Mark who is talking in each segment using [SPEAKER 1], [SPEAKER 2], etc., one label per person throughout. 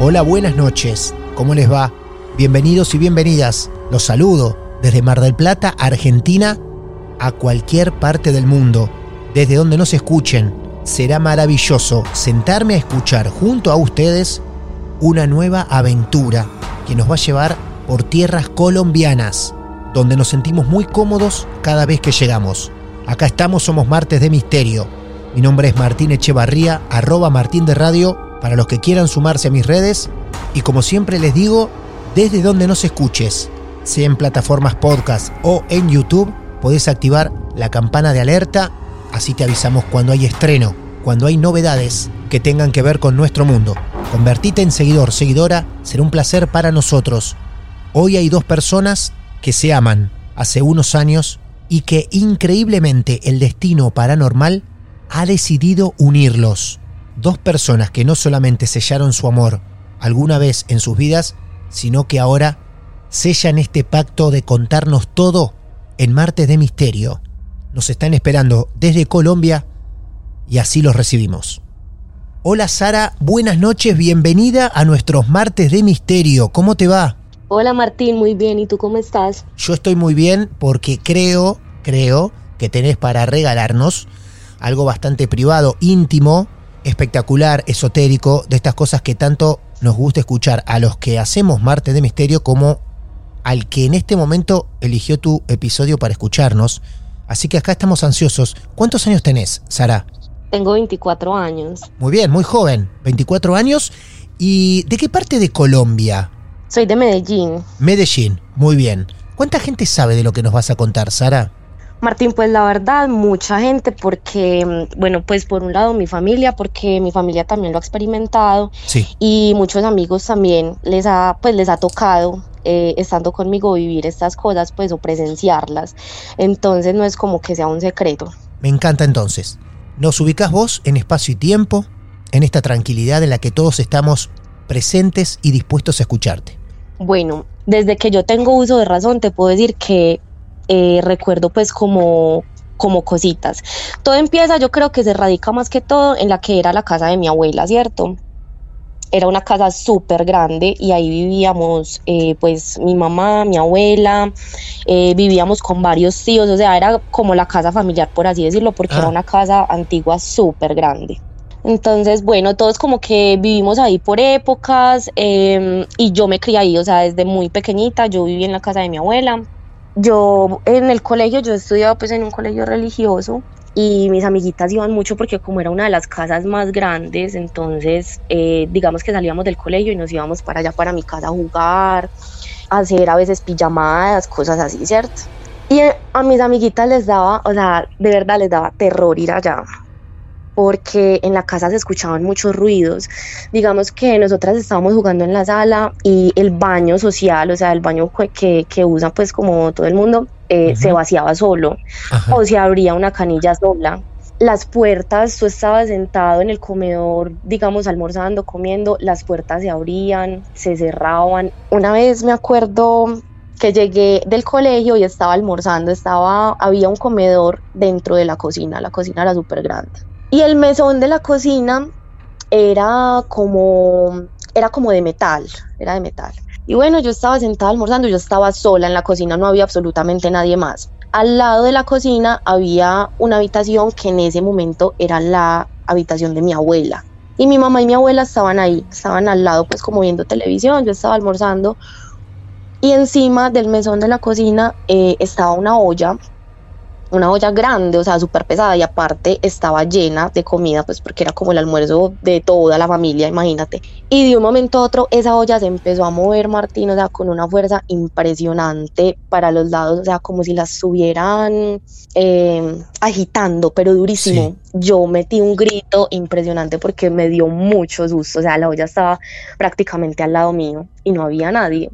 [SPEAKER 1] Hola, buenas noches. ¿Cómo les va? Bienvenidos y bienvenidas. Los saludo desde Mar del Plata, Argentina, a cualquier parte del mundo, desde donde nos escuchen. Será maravilloso sentarme a escuchar junto a ustedes una nueva aventura que nos va a llevar por tierras colombianas, donde nos sentimos muy cómodos cada vez que llegamos. Acá estamos, somos Martes de Misterio. Mi nombre es Martín Echevarría, arroba Martín de Radio para los que quieran sumarse a mis redes y como siempre les digo, desde donde nos escuches, sea en plataformas podcast o en YouTube, podés activar la campana de alerta, así te avisamos cuando hay estreno, cuando hay novedades que tengan que ver con nuestro mundo. Convertite en seguidor, seguidora, será un placer para nosotros. Hoy hay dos personas que se aman hace unos años y que increíblemente el destino paranormal ha decidido unirlos dos personas que no solamente sellaron su amor alguna vez en sus vidas, sino que ahora sellan este pacto de contarnos todo en Martes de Misterio. Nos están esperando desde Colombia y así los recibimos. Hola Sara, buenas noches, bienvenida a nuestros Martes de Misterio. ¿Cómo te va?
[SPEAKER 2] Hola Martín, muy bien. ¿Y tú cómo estás?
[SPEAKER 1] Yo estoy muy bien porque creo, creo que tenés para regalarnos algo bastante privado, íntimo, espectacular, esotérico, de estas cosas que tanto nos gusta escuchar a los que hacemos Martes de Misterio como al que en este momento eligió tu episodio para escucharnos. Así que acá estamos ansiosos. ¿Cuántos años tenés, Sara?
[SPEAKER 2] Tengo 24 años.
[SPEAKER 1] Muy bien, muy joven. 24 años. ¿Y de qué parte de Colombia?
[SPEAKER 2] Soy de Medellín.
[SPEAKER 1] Medellín, muy bien. ¿Cuánta gente sabe de lo que nos vas a contar, Sara?
[SPEAKER 2] Martín, pues la verdad, mucha gente, porque, mm, bueno, pues por un lado mi familia, porque mi familia también lo ha experimentado,
[SPEAKER 1] sí.
[SPEAKER 2] y muchos amigos también les ha, pues les ha tocado eh, estando conmigo vivir estas cosas, pues o presenciarlas. Entonces no es como que sea un secreto.
[SPEAKER 1] Me encanta entonces. Nos ubicas vos en espacio y tiempo, en esta tranquilidad en la que todos estamos presentes y dispuestos a escucharte.
[SPEAKER 2] Bueno, desde que yo tengo uso de razón, te puedo decir que eh, recuerdo pues como como cositas. Todo empieza, yo creo que se radica más que todo en la que era la casa de mi abuela, ¿cierto? Era una casa súper grande y ahí vivíamos eh, pues mi mamá, mi abuela, eh, vivíamos con varios tíos, o sea, era como la casa familiar, por así decirlo, porque era
[SPEAKER 1] Ah.
[SPEAKER 2] una casa antigua súper grande. Entonces, bueno, todos como que vivimos ahí por épocas eh, y yo me crié ahí, o sea, desde muy pequeñita yo viví en la casa de mi abuela. Yo en el colegio, yo estudiaba pues en un colegio religioso y mis amiguitas iban mucho porque como era una de las casas más grandes, entonces eh, digamos que salíamos del colegio y nos íbamos para allá, para mi casa a jugar, hacer a veces pijamadas, cosas así, ¿cierto? Y eh, a mis amiguitas les daba, o sea, de verdad les daba terror ir allá porque en la casa se escuchaban muchos ruidos. Digamos que nosotras estábamos jugando en la sala y el baño social, o sea, el baño que- que, que usa pues como todo el mundo, eh, se vaciaba solo
[SPEAKER 1] Ajá.
[SPEAKER 2] o se abría una canilla sola. Las puertas, tú estabas sentado en el comedor, digamos, almorzando, comiendo, las puertas se abrían, se cerraban. Una vez me acuerdo que llegué del colegio y estaba almorzando, estaba, había un comedor dentro de la cocina, la cocina era súper grande. Y el mesón de la cocina era como, era como de metal, era de metal. Y bueno, yo estaba sentada almorzando, yo estaba sola en la cocina, no había absolutamente nadie más. Al lado de la cocina había una habitación que en ese momento era la habitación de mi abuela. Y mi mamá y mi abuela estaban ahí, estaban al lado pues como viendo televisión, yo estaba almorzando. Y encima del mesón de la cocina eh, estaba una olla una olla grande, o sea, súper pesada y aparte estaba llena de comida, pues porque era como el almuerzo de toda la familia, imagínate. Y de un momento a otro esa olla se empezó a mover, Martín, o sea, con una fuerza impresionante para los lados, o sea, como si las estuvieran eh, agitando, pero durísimo. Yo metí un grito impresionante porque me dio mucho susto, o sea, la olla estaba prácticamente al lado mío y no había nadie.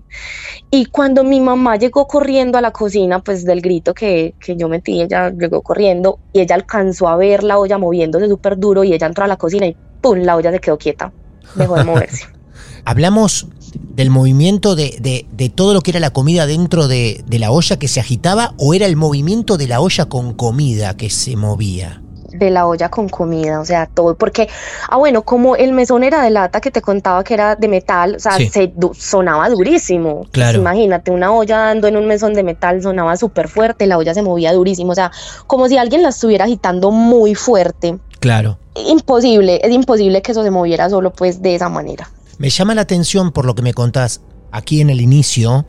[SPEAKER 2] Y cuando mi mamá llegó corriendo a la cocina, pues del grito que, que yo metí, ella llegó corriendo y ella alcanzó a ver la olla moviéndose súper duro y ella entró a la cocina y ¡pum! La olla se quedó quieta, dejó de moverse.
[SPEAKER 1] Hablamos del movimiento de, de, de, todo lo que era la comida dentro de, de la olla que se agitaba o era el movimiento de la olla con comida que se movía?
[SPEAKER 2] de la olla con comida, o sea, todo, porque, ah, bueno, como el mesón era de lata que te contaba que era de metal, o sea,
[SPEAKER 1] Sí.
[SPEAKER 2] se du- sonaba durísimo. Pues
[SPEAKER 1] Claro.
[SPEAKER 2] imagínate, una olla dando en un mesón de metal sonaba súper fuerte, la olla se movía durísimo, o sea, como si alguien la estuviera agitando muy fuerte.
[SPEAKER 1] Claro.
[SPEAKER 2] Imposible, es imposible que eso se moviera solo pues de esa manera.
[SPEAKER 1] Me llama la atención por lo que me contás aquí en el inicio,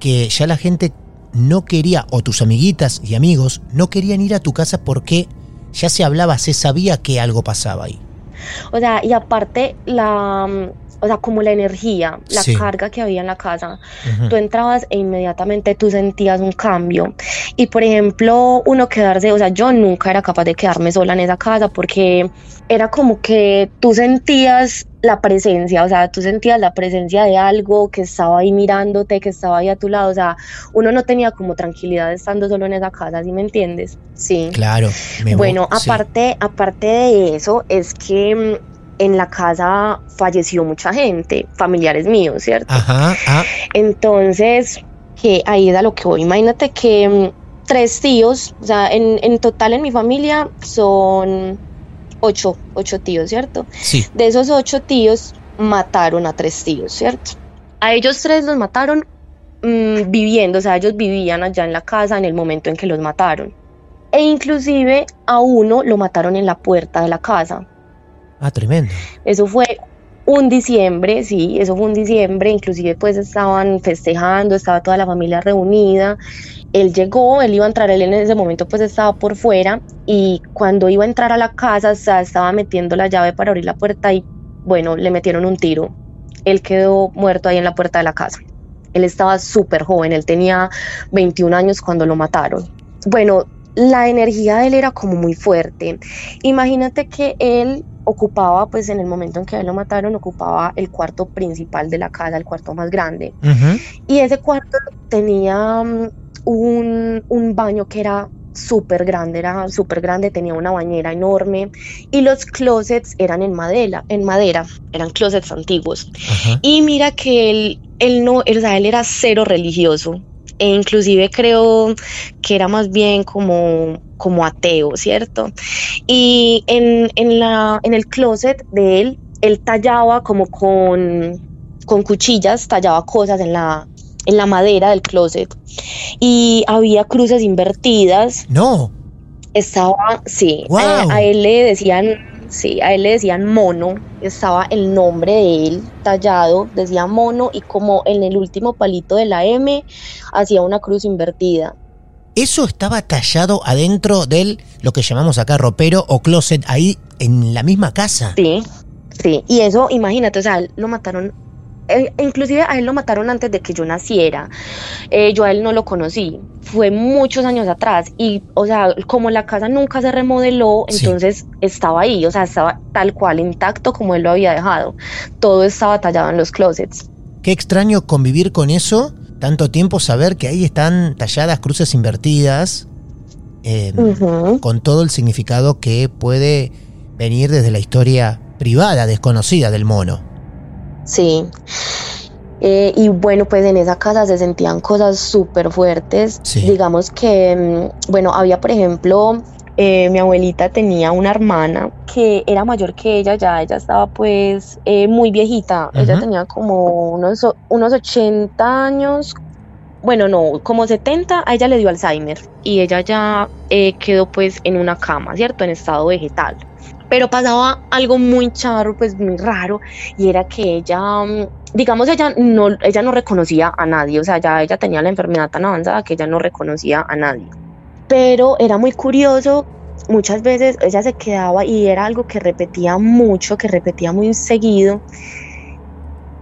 [SPEAKER 1] que ya la gente no quería, o tus amiguitas y amigos, no querían ir a tu casa porque ya se hablaba, se sabía que algo pasaba ahí.
[SPEAKER 2] O sea, y aparte la, mm, o sea, como la energía, la
[SPEAKER 1] Sí.
[SPEAKER 2] carga que había en la casa,
[SPEAKER 1] Ujú.
[SPEAKER 2] tú entrabas e inmediatamente tú sentías un cambio. Y por ejemplo, uno quedarse, o sea, yo nunca era capaz de quedarme sola en esa casa porque era como que tú sentías la presencia, o sea, tú sentías la presencia de algo que estaba ahí mirándote, que estaba ahí a tu lado, o sea, uno no tenía como tranquilidad estando solo en esa casa, ¿sí me entiendes? Sí.
[SPEAKER 1] Claro. me
[SPEAKER 2] Bueno,
[SPEAKER 1] voy- sí.
[SPEAKER 2] aparte, aparte de eso, es que mm, en la casa falleció mucha gente, familiares míos, ¿cierto?
[SPEAKER 1] Ajá, ah,
[SPEAKER 2] Entonces, que ahí es a lo que voy. Imagínate que mm, tres tíos, o sea, en, en total en mi familia son ocho, ocho tíos, ¿cierto?
[SPEAKER 1] sí.
[SPEAKER 2] De esos ocho tíos, mataron a tres tíos, ¿cierto? A ellos tres los mataron mm, viviendo, o sea, ellos vivían allá en la casa en el momento en que los mataron. E inclusive a uno lo mataron en la puerta de la casa.
[SPEAKER 1] Ah, tremendo.
[SPEAKER 2] Eso fue un diciembre, sí, eso fue un diciembre, inclusive pues estaban festejando, estaba toda la familia reunida. Él llegó, él iba a entrar, él en ese momento pues estaba por fuera y cuando iba a entrar a la casa o sea, estaba metiendo la llave para abrir la puerta y bueno, le metieron un tiro. Él quedó muerto ahí en la puerta de la casa. Él estaba súper joven, él tenía 21 años cuando lo mataron. Bueno, la energía de él era como muy fuerte. Imagínate que él ocupaba, pues en el momento en que a él lo mataron, ocupaba el cuarto principal de la casa, el cuarto más grande. Y ese cuarto tenía mm, un, un baño que era súper grande, era súper grande, tenía una bañera enorme y los closets eran en madera, en madera, eran closets antiguos. Y mira que él, él no, él, o sea, él era cero religioso. E inclusive creo que era más bien como, como ateo, ¿cierto? Y en, en, la, en el closet de él, él tallaba como con, con cuchillas, tallaba cosas en la, en la madera del closet. Y había cruces invertidas
[SPEAKER 1] No.
[SPEAKER 2] estaba, sí,
[SPEAKER 1] Wow.
[SPEAKER 2] a, a él le decían, sí, a él le decían mono, estaba el nombre de él tallado, decía mono y como en el último palito de la M hacía una cruz invertida.
[SPEAKER 1] Eso estaba tallado adentro del, lo que llamamos acá ropero o closet, ahí en la misma casa.
[SPEAKER 2] Sí, sí, y eso, imagínate, o sea, lo mataron, eh, inclusive a él lo mataron antes de que yo naciera, Eh, yo a él no lo conocí, fue muchos años atrás y, o sea, como la casa nunca se remodeló,
[SPEAKER 1] Sí.
[SPEAKER 2] entonces estaba ahí, o sea, estaba tal cual intacto como él lo había dejado, todo estaba tallado en los closets.
[SPEAKER 1] Qué extraño convivir con eso, tanto tiempo saber que ahí están talladas cruces invertidas, eh,
[SPEAKER 2] Ujú.
[SPEAKER 1] con todo el significado que puede venir desde la historia privada, desconocida del mono.
[SPEAKER 2] Sí. Eh, y bueno, pues en esa casa se sentían cosas súper fuertes.
[SPEAKER 1] Sí.
[SPEAKER 2] Digamos que, mm, bueno, había, por ejemplo, eh, mi abuelita tenía una hermana que era mayor que ella, ya ella estaba pues eh, muy viejita. Ella tenía como unos, unos 80 años. Bueno, no, como 70, a ella le dio Alzheimer y ella ya eh, quedó pues en una cama, ¿cierto? En estado vegetal. Pero pasaba algo muy charro, pues muy raro, y era que ella, mm, digamos, ella no, ella no reconocía a nadie, o sea, ya ella tenía la enfermedad tan avanzada que ella no reconocía a nadie. Pero era muy curioso, muchas veces ella se quedaba y era algo que repetía mucho, que repetía muy seguido,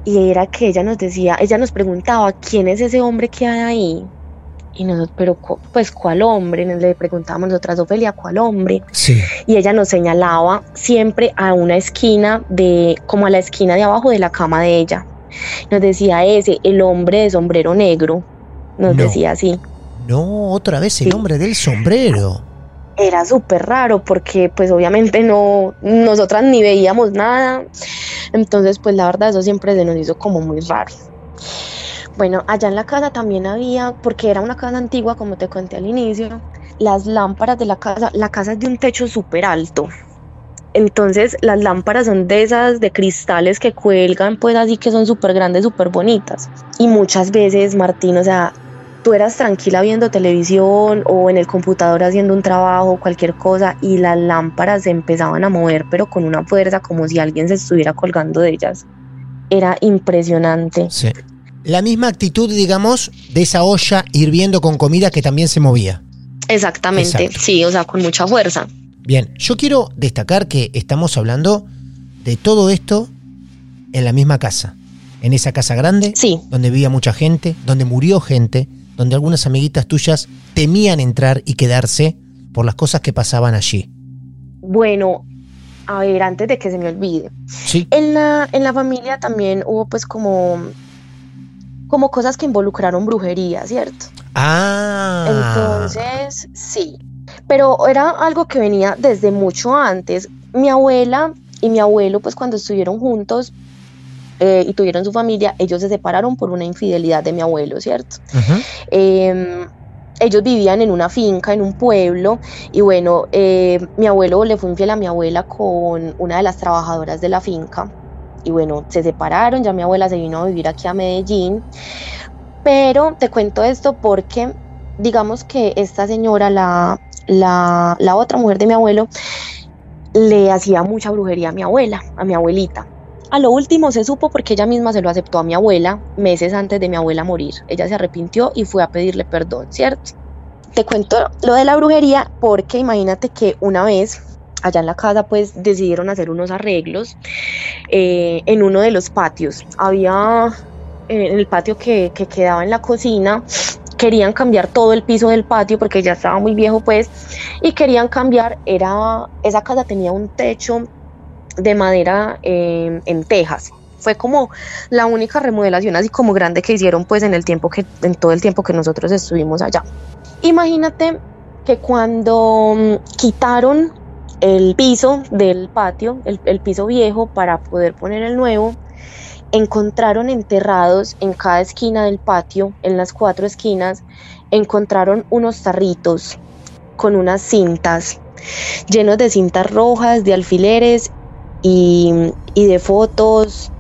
[SPEAKER 2] y era que ella nos decía, ella nos preguntaba, ¿quién es ese hombre que hay ahí? Y nosotros, pero pues, ¿cuál hombre? Le preguntábamos nosotras, Ofelia, ¿cuál hombre?
[SPEAKER 1] Sí.
[SPEAKER 2] y ella nos señalaba siempre a una esquina de, como a la esquina de abajo de la cama de ella. Nos decía ese, el hombre de sombrero negro, nos
[SPEAKER 1] No.
[SPEAKER 2] decía así.
[SPEAKER 1] No, otra vez el
[SPEAKER 2] Sí.
[SPEAKER 1] hombre del sombrero.
[SPEAKER 2] Era súper raro porque pues obviamente no, nosotras ni veíamos nada. Entonces pues la verdad eso siempre se nos hizo como muy raro. Bueno, allá en la casa también había, porque era una casa antigua como te conté al inicio, las lámparas de la casa, la casa es de un techo súper alto. Entonces las lámparas son de esas de cristales que cuelgan pues así que son súper grandes, súper bonitas. Y muchas veces, Martín, o sea, tú eras tranquila viendo televisión o en el computador haciendo un trabajo, cualquier cosa, y las lámparas se empezaban a mover, pero con una fuerza como si alguien se estuviera colgando de ellas. Era impresionante.
[SPEAKER 1] Sí. La misma actitud, digamos, de esa olla hirviendo con comida que también se movía.
[SPEAKER 2] Exactamente,
[SPEAKER 1] Exacto.
[SPEAKER 2] sí, o sea, con mucha fuerza.
[SPEAKER 1] Bien, yo quiero destacar que estamos hablando de todo esto en la misma casa. En esa casa grande,
[SPEAKER 2] Sí,
[SPEAKER 1] donde vivía mucha gente, donde murió gente, donde algunas amiguitas tuyas temían entrar y quedarse por las cosas que pasaban allí.
[SPEAKER 2] bueno, a ver, antes de que se me olvide.
[SPEAKER 1] Sí.
[SPEAKER 2] En la, en la familia también hubo pues como, como cosas que involucraron brujería, ¿cierto?
[SPEAKER 1] Ah.
[SPEAKER 2] Entonces, sí. Pero era algo que venía desde mucho antes. Mi abuela y mi abuelo, pues cuando estuvieron juntos eh, y tuvieron su familia, ellos se separaron por una infidelidad de mi abuelo, ¿cierto? Eh, ellos vivían en una finca, en un pueblo, y bueno, eh, mi abuelo le fue infiel a mi abuela con una de las trabajadoras de la finca. Y bueno, se separaron, ya mi abuela se vino a vivir aquí a Medellín. Pero te cuento esto porque, digamos que esta señora, la, la, la otra mujer de mi abuelo, le hacía mucha brujería a mi abuela, a mi abuelita. A lo último se supo porque ella misma se lo aceptó a mi abuela meses antes de mi abuela morir. Ella se arrepintió y fue a pedirle perdón, ¿cierto? Te cuento lo de la brujería porque imagínate que una vez allá en la casa pues decidieron hacer unos arreglos eh, en uno de los patios. Había eh, en el patio que, que quedaba en la cocina, querían cambiar todo el piso del patio porque ya estaba muy viejo pues y querían cambiar, era, esa casa tenía un techo de madera eh, en tejas. Fue como la única remodelación así como grande que hicieron pues en el tiempo que, en todo el tiempo que nosotros estuvimos allá. Imagínate que cuando mm, quitaron el piso del patio, el, el piso viejo para poder poner el nuevo, encontraron enterrados en cada esquina del patio, en las cuatro esquinas, encontraron unos tarritos con unas cintas llenos de cintas rojas, de alfileres y, y de fotos.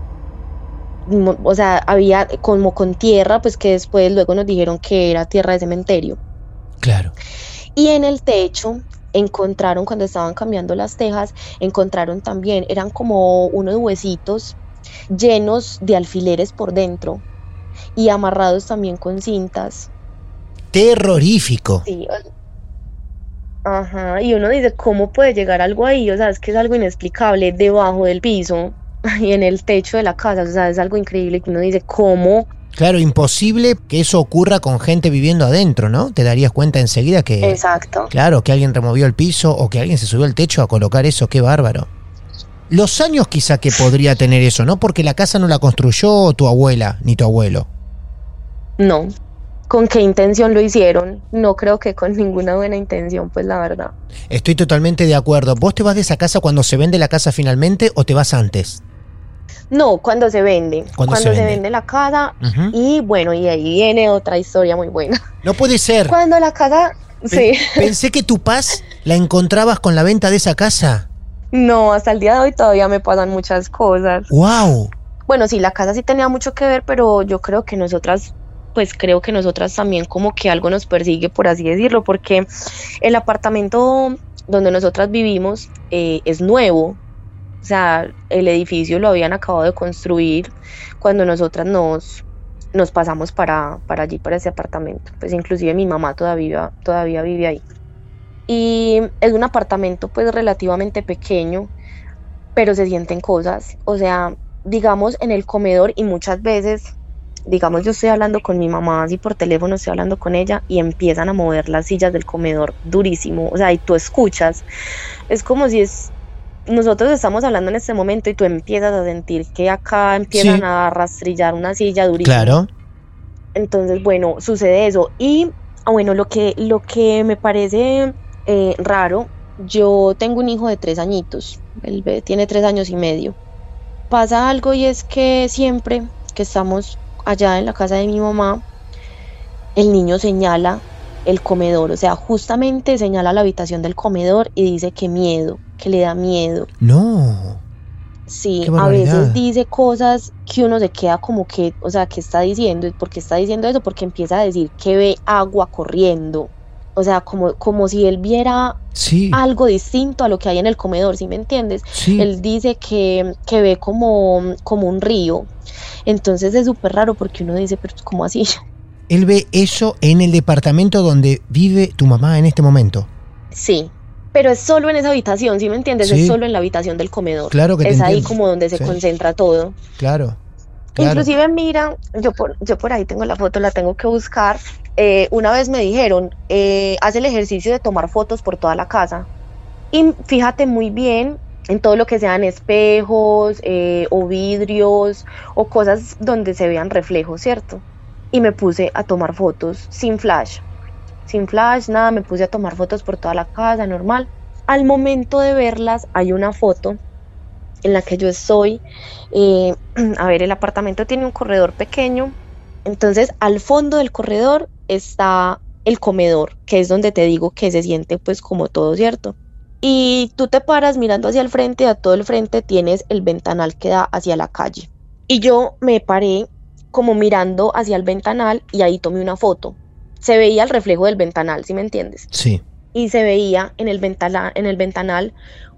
[SPEAKER 2] O sea, había como con tierra, pues que después luego nos dijeron que era tierra de cementerio.
[SPEAKER 1] Claro.
[SPEAKER 2] Y en el techo encontraron, cuando estaban cambiando las tejas, encontraron también, eran como unos huesitos llenos de alfileres por dentro y amarrados también con cintas.
[SPEAKER 1] Terrorífico.
[SPEAKER 2] Sí. Ajá, y uno dice, ¿cómo puede llegar algo ahí? O sea, es que es algo inexplicable debajo del piso y en el techo de la casa, o sea, es algo increíble que uno dice, ¿cómo?
[SPEAKER 1] Claro, imposible que eso ocurra con gente viviendo adentro, ¿no? Te darías cuenta enseguida que,
[SPEAKER 2] Exacto.
[SPEAKER 1] claro, que alguien removió el piso o que alguien se subió al techo a colocar eso, qué bárbaro. Los años quizá que podría tener eso, ¿no? Porque la casa no la construyó tu abuela ni tu abuelo.
[SPEAKER 2] No. ¿Con qué intención lo hicieron? No creo que con ninguna buena intención, pues la verdad.
[SPEAKER 1] Estoy totalmente de acuerdo. ¿Vos te vas de esa casa cuando se vende la casa finalmente o te vas antes?
[SPEAKER 2] No, cuando se vende.
[SPEAKER 1] Cuando se
[SPEAKER 2] se,
[SPEAKER 1] vende.
[SPEAKER 2] la casa. Y bueno, y ahí viene otra historia muy buena.
[SPEAKER 1] No puede ser.
[SPEAKER 2] Cuando la casa.
[SPEAKER 1] Pe-
[SPEAKER 2] Sí.
[SPEAKER 1] Pensé que tu paz la encontrabas con la venta de esa casa.
[SPEAKER 2] No, hasta el día de hoy todavía me pasan muchas cosas.
[SPEAKER 1] ¡Wow!
[SPEAKER 2] Bueno, sí, la casa sí tenía mucho que ver, pero yo creo que nosotras, pues creo que nosotras también como que algo nos persigue, por así decirlo, porque el apartamento donde nosotras vivimos eh, es nuevo. O sea, el edificio lo habían acabado de construir cuando nosotras nos, nos pasamos para, para allí, para ese apartamento. Pues inclusive mi mamá todavía, todavía vive ahí. Y es un apartamento pues relativamente pequeño, pero se sienten cosas. O sea, digamos en el comedor y muchas veces, digamos yo estoy hablando con mi mamá así por teléfono, estoy hablando con ella y empiezan a mover las sillas del comedor durísimo. O sea, y tú escuchas. Es como si es... Nosotros estamos hablando en este momento y tú empiezas a sentir que acá empiezan
[SPEAKER 1] Sí.
[SPEAKER 2] a rastrillar una silla durísima.
[SPEAKER 1] Claro.
[SPEAKER 2] Entonces, bueno, sucede eso. Y ah, bueno, lo que, lo que me parece eh, raro, yo tengo un hijo de tres añitos, él tiene tres años y medio. Pasa algo y es que siempre que estamos allá en la casa de mi mamá, el niño señala el comedor, o sea, justamente señala la habitación del comedor y dice que miedo, que le da miedo.
[SPEAKER 1] No.
[SPEAKER 2] Sí, a veces dice cosas que uno se queda como que, o sea, ¿qué está diciendo? ¿Por qué está diciendo eso? Porque empieza a decir que ve agua corriendo. O sea, como, como si él viera
[SPEAKER 1] Sí.
[SPEAKER 2] algo distinto a lo que hay en el comedor, ¿sí me entiendes?
[SPEAKER 1] Sí.
[SPEAKER 2] Él dice que, que ve como, como un río. Entonces es súper raro porque uno dice, pero ¿cómo así?
[SPEAKER 1] Él ve eso en el departamento donde vive tu mamá en este momento.
[SPEAKER 2] Sí, pero es solo en esa habitación, ¿sí me entiendes?
[SPEAKER 1] Sí.
[SPEAKER 2] Es solo en la habitación del comedor.
[SPEAKER 1] Claro que te
[SPEAKER 2] es ahí
[SPEAKER 1] entiendo.
[SPEAKER 2] como donde se
[SPEAKER 1] Sí.
[SPEAKER 2] concentra todo.
[SPEAKER 1] Claro. Claro.
[SPEAKER 2] Inclusive mira, yo por, yo por ahí tengo la foto, la tengo que buscar. Eh, una vez me dijeron, eh, haz el ejercicio de tomar fotos por toda la casa. Y fíjate muy bien en todo lo que sean espejos eh, o vidrios o cosas donde se vean reflejos, ¿cierto? Y me puse a tomar fotos sin flash. Sin flash, nada, me puse a tomar fotos por toda la casa, normal. Al momento de verlas, hay una foto en la que yo estoy. eh, a ver, el apartamento tiene un corredor pequeño. Entonces, al fondo del corredor está el comedor, que es donde te digo que se siente pues como todo, ¿cierto? Y tú te paras mirando hacia el frente, a todo el frente tienes el ventanal que da hacia la calle. Y yo me paré como mirando hacia el ventanal y ahí tomé una foto. Se veía el reflejo del ventanal, ¿sí me entiendes?
[SPEAKER 1] Sí.
[SPEAKER 2] y se veía en el, ventana- en el ventanal,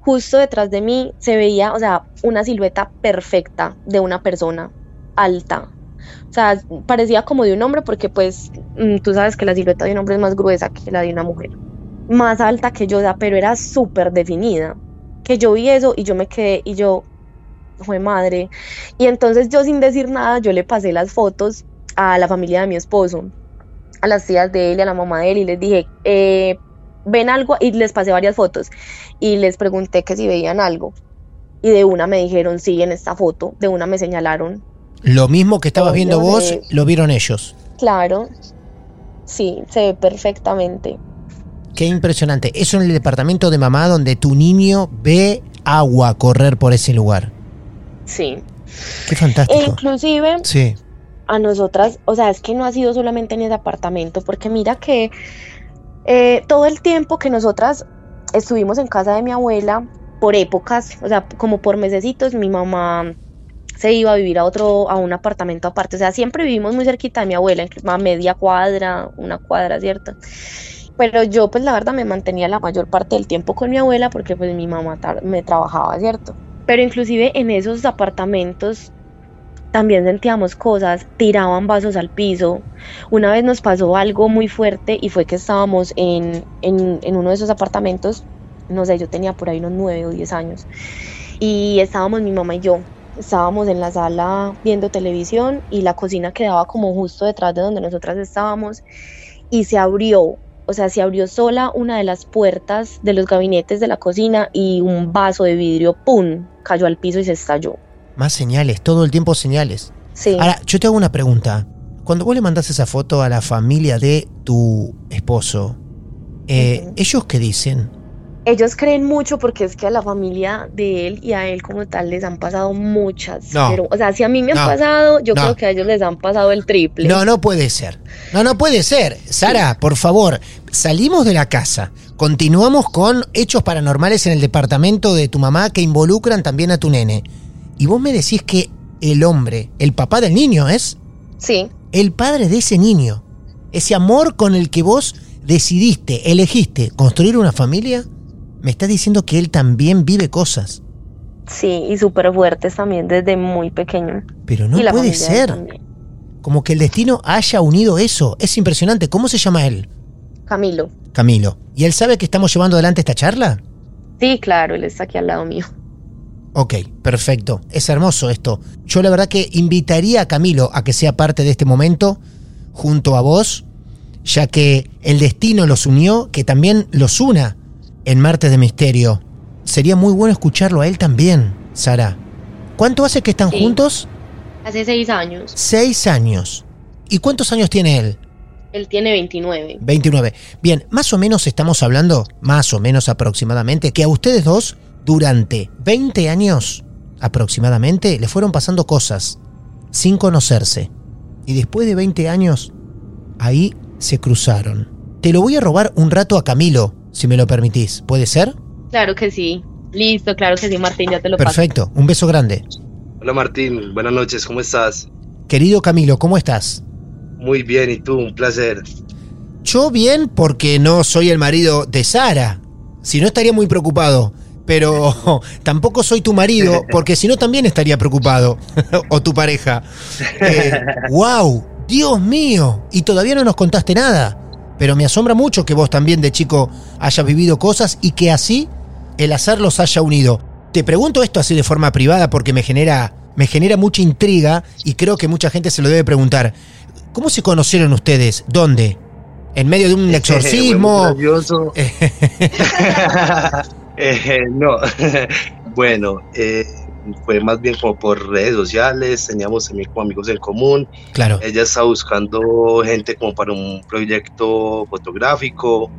[SPEAKER 2] justo detrás de mí, se veía, o sea, una silueta perfecta de una persona alta. O sea, parecía como de un hombre porque pues mm, tú sabes que la silueta de un hombre es más gruesa que la de una mujer. Más alta que yo, pero era súper definida. Que yo vi eso y yo me quedé y yo, fue madre. Y entonces yo sin decir nada, yo le pasé las fotos a la familia de mi esposo, a las tías de él y a la mamá de él y les dije, eh, ven algo y les pasé varias fotos y les pregunté que si veían algo y de una me dijeron sí en esta foto, de una me señalaron,
[SPEAKER 1] Lo mismo que estabas viendo vos,
[SPEAKER 2] de-
[SPEAKER 1] lo vieron ellos.
[SPEAKER 2] claro, sí, se ve perfectamente.
[SPEAKER 1] Qué impresionante. Eso en el departamento de mamá donde tu niño ve agua correr por ese lugar.
[SPEAKER 2] Sí.
[SPEAKER 1] Qué
[SPEAKER 2] E
[SPEAKER 1] fantástico.
[SPEAKER 2] inclusive
[SPEAKER 1] Sí.
[SPEAKER 2] a nosotras, o sea, es que no ha sido solamente en ese apartamento, porque mira que eh, todo el tiempo que nosotras estuvimos en casa de mi abuela, por épocas, o sea, como por mesecitos, mi mamá se iba a vivir a otro, a un apartamento aparte, o sea, siempre vivimos muy cerquita de mi abuela, a media cuadra, una cuadra, ¿cierto? Pero yo, pues la verdad, me mantenía la mayor parte del tiempo con mi abuela porque pues mi mamá me trabajaba, ¿cierto? Pero inclusive en esos apartamentos también sentíamos cosas, tiraban vasos al piso. Una vez nos pasó algo muy fuerte y fue que estábamos en, en, uno de esos apartamentos, no sé, yo tenía por ahí unos 9 o 10 años, y estábamos mi mamá y yo, estábamos en la sala viendo televisión y la cocina quedaba como justo detrás de donde nosotras estábamos y se abrió, o sea, se abrió sola una de las puertas de los gabinetes de la cocina y un vaso de vidrio, ¡pum!, cayó al piso y se estalló.
[SPEAKER 1] Más señales, todo el tiempo señales.
[SPEAKER 2] Sí.
[SPEAKER 1] Ahora, yo te hago una pregunta. Cuando vos le mandás esa foto a la familia de tu esposo, eh. ¿ellos qué dicen?
[SPEAKER 2] ellos creen mucho porque es que a la familia de él y a él como tal les han pasado muchas.
[SPEAKER 1] No.
[SPEAKER 2] Pero, o sea, si a mí me han pasado, yo
[SPEAKER 1] No.
[SPEAKER 2] creo que a ellos les han pasado el triple.
[SPEAKER 1] No, no puede ser. No, no puede ser. Sara, por favor, salimos de la casa. Continuamos con hechos paranormales en el departamento de tu mamá que involucran también a tu nene. Y vos me decís que el hombre, el papá del niño, ¿es?
[SPEAKER 2] Sí,
[SPEAKER 1] El padre de ese niño. Ese amor con el que vos decidiste, elegiste construir una familia, me está diciendo que él también vive cosas.
[SPEAKER 2] sí, y súper fuertes también desde muy pequeño.
[SPEAKER 1] Pero no puede ser.
[SPEAKER 2] también.
[SPEAKER 1] Como que el destino haya unido eso. Es impresionante. ¿Cómo se llama él?
[SPEAKER 2] Camilo.
[SPEAKER 1] Camilo. ¿Y él sabe que estamos llevando adelante esta charla?
[SPEAKER 2] Sí, claro, él está aquí al lado mío.
[SPEAKER 1] Ok, perfecto. Es hermoso esto. Yo la verdad que invitaría a Camilo a que sea parte de este momento junto a vos, ya que el destino los unió, que también los una en Martes de Misterio. Sería muy bueno escucharlo a él también, Sara. ¿Cuánto hace que están
[SPEAKER 2] Sí.
[SPEAKER 1] juntos?
[SPEAKER 2] Hace seis años.
[SPEAKER 1] Seis años. ¿Y cuántos años tiene él?
[SPEAKER 2] Él tiene 29.
[SPEAKER 1] 29. Bien, más o menos estamos hablando, más o menos aproximadamente, que a ustedes dos, durante 20 años aproximadamente, le fueron pasando cosas sin conocerse. Y después de 20 años, ahí se cruzaron. Te lo voy a robar un rato a Camilo, si me lo permitís. ¿Puede ser?
[SPEAKER 2] Claro que sí. Listo, claro que sí, Martín, ya te lo paso.
[SPEAKER 1] Perfecto. Un beso grande.
[SPEAKER 3] Hola Martín, buenas noches, ¿cómo estás?
[SPEAKER 1] Querido Camilo, ¿cómo estás?
[SPEAKER 3] Muy bien, ¿y tú? Un placer.
[SPEAKER 1] Yo bien porque no soy el marido de Sara. Si no estaría muy preocupado. Pero tampoco soy tu marido porque si no también estaría preocupado. o tu pareja. ¡Wow! Dios mío. Y todavía no nos contaste nada. Pero me asombra mucho que vos también de chico hayas vivido cosas y que así el azar los haya unido. Te pregunto esto así de forma privada porque me genera, me genera mucha intriga y creo que mucha gente se lo debe preguntar. ¿Cómo se conocieron ustedes? ¿Dónde? ¿En medio de un exorcismo?
[SPEAKER 3] Eh, no, bueno, eh, fue más bien como por redes sociales, teníamos también como amigos en común.
[SPEAKER 1] claro.
[SPEAKER 3] Ella estaba buscando gente como para un proyecto fotográfico.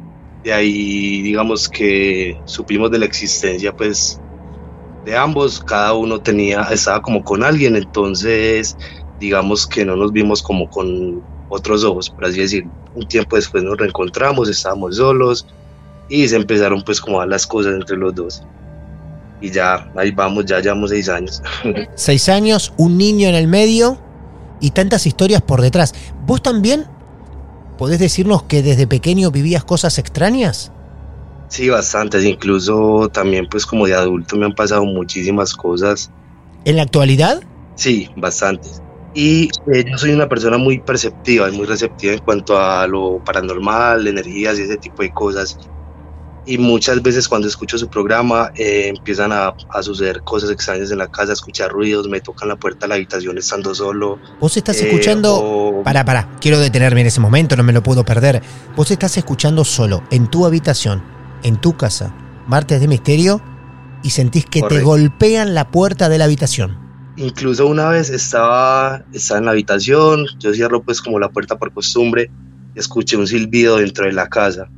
[SPEAKER 3] De ahí, digamos que supimos de la existencia, pues, de ambos. Cada uno tenía, estaba como con alguien, entonces, digamos que no nos vimos como con otros ojos, por así decir. Un tiempo después nos reencontramos, estábamos solos y se empezaron, pues, como a las cosas entre los dos. Y ya, ahí vamos, ya llevamos seis años.
[SPEAKER 1] Seis años, un niño en el medio y tantas historias por detrás. ¿Vos también podés decirnos que desde pequeño vivías cosas extrañas?
[SPEAKER 3] Sí, bastantes, incluso también pues como de adulto me han pasado muchísimas cosas,
[SPEAKER 1] ¿En la actualidad?
[SPEAKER 3] sí, bastantes. Y eh, yo soy una persona muy perceptiva y muy receptiva en cuanto a lo paranormal, energías y ese tipo de cosas. Y muchas veces cuando escucho su programa eh, empiezan a, a suceder cosas extrañas en la casa, escuchar ruidos, me tocan la puerta de la habitación estando solo.
[SPEAKER 1] Vos estás
[SPEAKER 3] eh,
[SPEAKER 1] escuchando...
[SPEAKER 3] o-
[SPEAKER 1] Pará, pará, quiero detenerme en ese momento, no me lo puedo perder. Vos estás escuchando solo, en tu habitación, en tu casa, Martes de Misterio, y sentís que te golpean la puerta de la habitación.
[SPEAKER 3] Incluso una vez estaba, estaba en la habitación, yo cierro pues como la puerta por costumbre escuché un silbido dentro de la casa.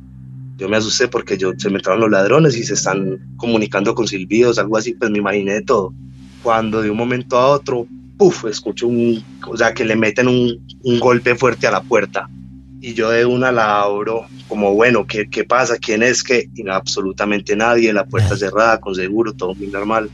[SPEAKER 3] Yo me asusté porque yo, se me entraron los ladrones y se están comunicando con silbidos, algo así, pues me imaginé de todo. Cuando de un momento a otro, puff, escucho un, o sea, que le meten un, un golpe fuerte a la puerta. Y yo de una la abro, como bueno, ¿qué, qué pasa? ¿Quién es? que Y no, absolutamente nadie, la puerta cerrada, con seguro, todo muy normal.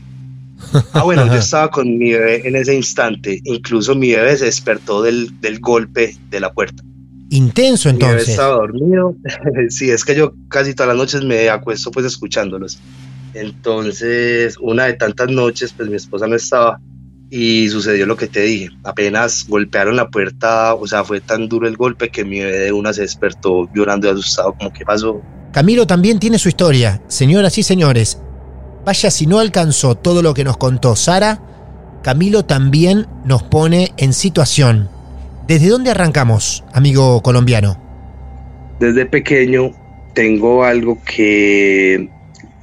[SPEAKER 3] Ah, bueno, yo estaba con mi bebé en ese instante. Incluso mi bebé se despertó del, del golpe de la puerta.
[SPEAKER 1] Intenso entonces.
[SPEAKER 3] estaba dormido. sí, es que yo casi todas las noches me acuesto pues escuchándolos. Entonces, una de tantas noches, pues mi esposa no estaba y sucedió lo que te dije. Apenas golpearon la puerta, o sea, fue tan duro el golpe que mi bebé de una se despertó llorando y asustado, como que pasó.
[SPEAKER 1] Camilo también tiene su historia. Señoras y señores, vaya si no alcanzó todo lo que nos contó Sara, Camilo también nos pone en situación. ¿Desde dónde arrancamos, amigo colombiano?
[SPEAKER 3] Desde pequeño tengo algo que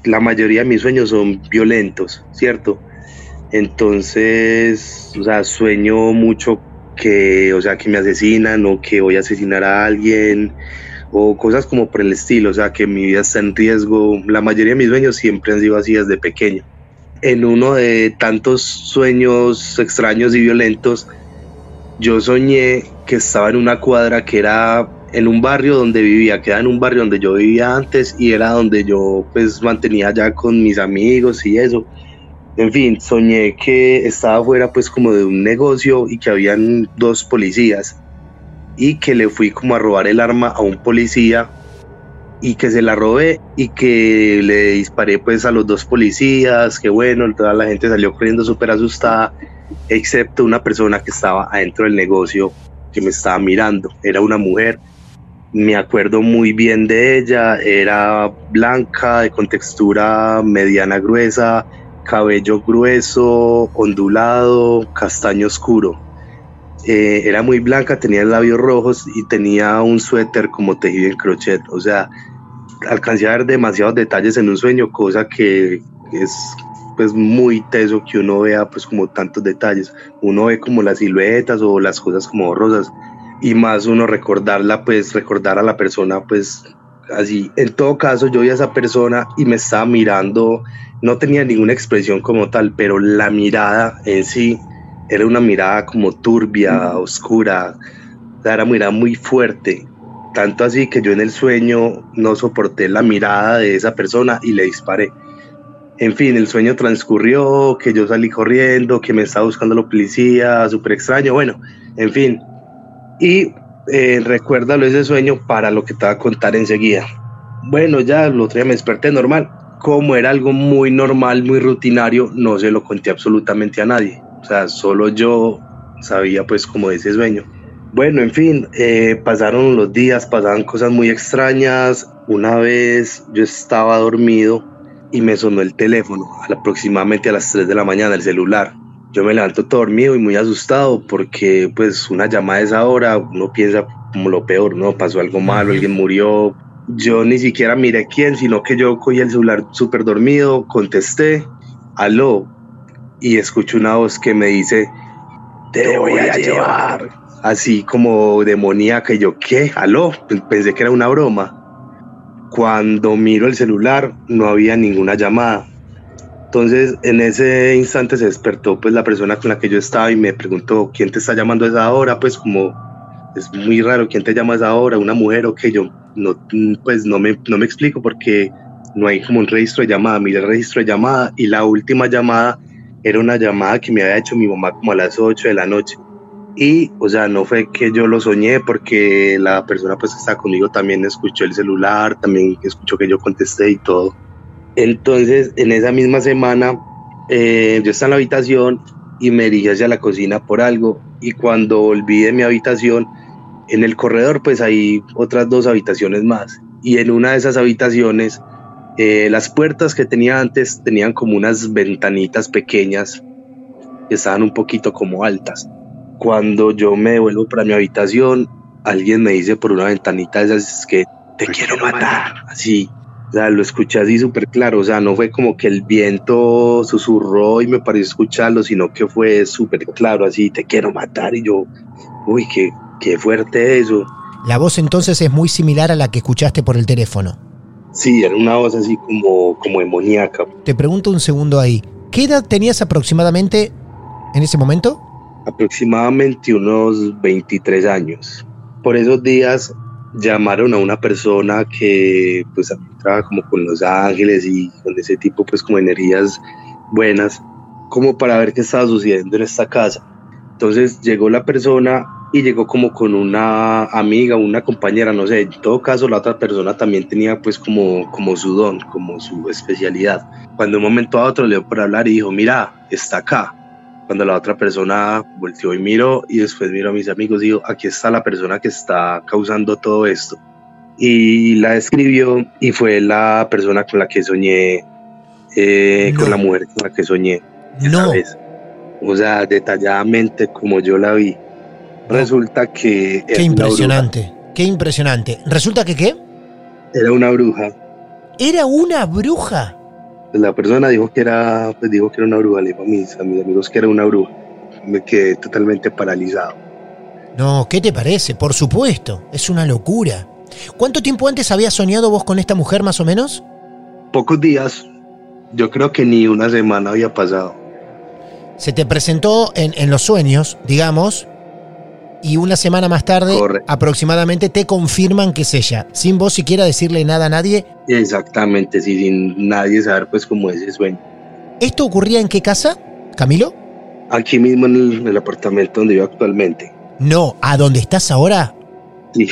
[SPEAKER 3] la mayoría de mis sueños son violentos, ¿cierto? Entonces, o sea, sueño mucho que, o sea, que me asesinan o que voy a asesinar a alguien o cosas como por el estilo, o sea, que mi vida está en riesgo. La mayoría de mis sueños siempre han sido así desde pequeño. En uno de tantos sueños extraños y violentos, yo soñé que estaba en una cuadra que era en un barrio donde vivía, que era en un barrio donde yo vivía antes y era donde yo pues mantenía ya con mis amigos y eso. En fin, soñé que estaba fuera pues como de un negocio y que habían dos policías y que le fui como a robar el arma a un policía y que se la robé y que le disparé pues a los dos policías, que bueno, toda la gente salió corriendo súper asustada, excepto una persona que estaba adentro del negocio que me estaba mirando, era una mujer, me acuerdo muy bien de ella, era blanca, de contextura mediana gruesa, cabello grueso, ondulado, castaño oscuro. Eh, era muy blanca, tenía labios rojos y tenía un suéter como tejido en crochet. O sea, alcancé a ver demasiados detalles en un sueño, cosa que es pues muy teso que uno vea pues como tantos detalles. Uno ve como las siluetas o las cosas como rosas y más uno recordarla pues recordar a la persona pues así. En todo caso yo vi a esa persona y me estaba mirando, no tenía ninguna expresión como tal, pero la mirada en sí era una mirada como turbia, oscura, era una mirada muy fuerte, tanto así que yo en el sueño no soporté la mirada de esa persona y le disparé. En fin, el sueño transcurrió, que yo salí corriendo, que me estaba buscando la policía, súper extraño, bueno, en fin. Y eh, recuérdalo ese sueño para lo que te voy a contar enseguida. Bueno, ya el otro día me desperté normal. Como era algo muy normal, muy rutinario, no se lo conté absolutamente a nadie. O sea, solo yo sabía pues como ese sueño. Bueno, en fin, eh, pasaron los días, pasaban cosas muy extrañas. Una vez yo estaba dormido y me sonó el teléfono, aproximadamente a las 3 de la mañana, el celular. Yo me levanto todo dormido y muy asustado porque pues una llamada a esa hora, uno piensa como lo peor, ¿no? Pasó algo malo, alguien murió. Yo ni siquiera miré quién, sino que yo cogí el celular súper dormido, contesté, aló, y escucho una voz que me dice, te voy a llevar. Así como demoníaca y yo, ¿qué? ¿Aló? Pensé que era una broma. Cuando miro el celular no había ninguna llamada. Entonces en ese instante se despertó pues la persona con la que yo estaba y me preguntó, ¿quién te está llamando a esa hora? Pues como es muy raro, ¿quién te llama a esa hora? ¿Una mujer o qué? Yo no, pues no me, no me explico porque no hay como un registro de llamada. Miré el registro de llamada y la última llamada era una llamada que me había hecho mi mamá como a las 8 de la noche. Y, o sea, no fue que yo lo soñé porque la persona pues que está conmigo también escuchó el celular, también escuchó que yo contesté y todo. Entonces, en esa misma semana, eh, yo estaba en la habitación y me dirigí hacia la cocina por algo. Y cuando volví mi habitación, en el corredor, pues hay otras dos habitaciones más. Y en una de esas habitaciones eh, las puertas que tenía antes tenían como unas ventanitas pequeñas que estaban un poquito como altas. Cuando yo me devuelvo para mi habitación, alguien me dice por una ventanita esas que te, quiero matar. Así, o sea, lo escuché así súper claro. O sea, no fue como que el viento susurró y me pareció escucharlo, sino que fue súper claro, así, te quiero matar. Y yo, uy, qué, qué fuerte eso.
[SPEAKER 1] La voz entonces es muy similar a la que escuchaste por el teléfono.
[SPEAKER 3] Sí, era una voz así como, como demoníaca.
[SPEAKER 1] Te pregunto un segundo ahí. ¿Qué edad tenías aproximadamente en ese momento?
[SPEAKER 3] Aproximadamente unos 23 años. Por esos días llamaron a una persona que pues trabaja como con los ángeles y con ese tipo pues como energías buenas como para ver qué estaba sucediendo en esta casa. Entonces llegó la persona y llegó como con una amiga, una compañera, no sé, en todo caso la otra persona también tenía pues como, como su don, como su especialidad. Cuando un momento a otro le dio por hablar y dijo, mira, está acá. Cuando la otra persona volteó y miró y después miró a mis amigos y dijo, aquí está la persona que está causando todo esto. Y la escribió y fue la persona con la que soñé, eh, con la mujer con la que soñé.
[SPEAKER 1] No.
[SPEAKER 3] O sea, detalladamente como yo la vi. Resulta que...
[SPEAKER 1] Qué impresionante, qué impresionante. ¿Resulta que qué?
[SPEAKER 3] Era una bruja.
[SPEAKER 1] ¿Era una bruja?
[SPEAKER 3] La persona dijo que era, pues dijo que era una bruja, le dijo a mis, a mis amigos que era una bruja. Me quedé totalmente paralizado.
[SPEAKER 1] No, ¿qué te parece? Por supuesto, es una locura. ¿Cuánto tiempo antes habías soñado vos con esta mujer más o menos?
[SPEAKER 3] Pocos días. Yo creo que ni una semana había pasado.
[SPEAKER 1] Se te presentó en, en los sueños, digamos, y una semana más tarde aproximadamente te confirman que es ella, sin vos siquiera decirle nada a nadie.
[SPEAKER 3] Exactamente, sí, sin nadie saber pues cómo es ese sueño.
[SPEAKER 1] ¿Esto ocurría en qué casa, Camilo?
[SPEAKER 3] Aquí mismo en el, en el apartamento donde vivo actualmente.
[SPEAKER 1] No, ¿a dónde estás ahora?
[SPEAKER 3] Sí,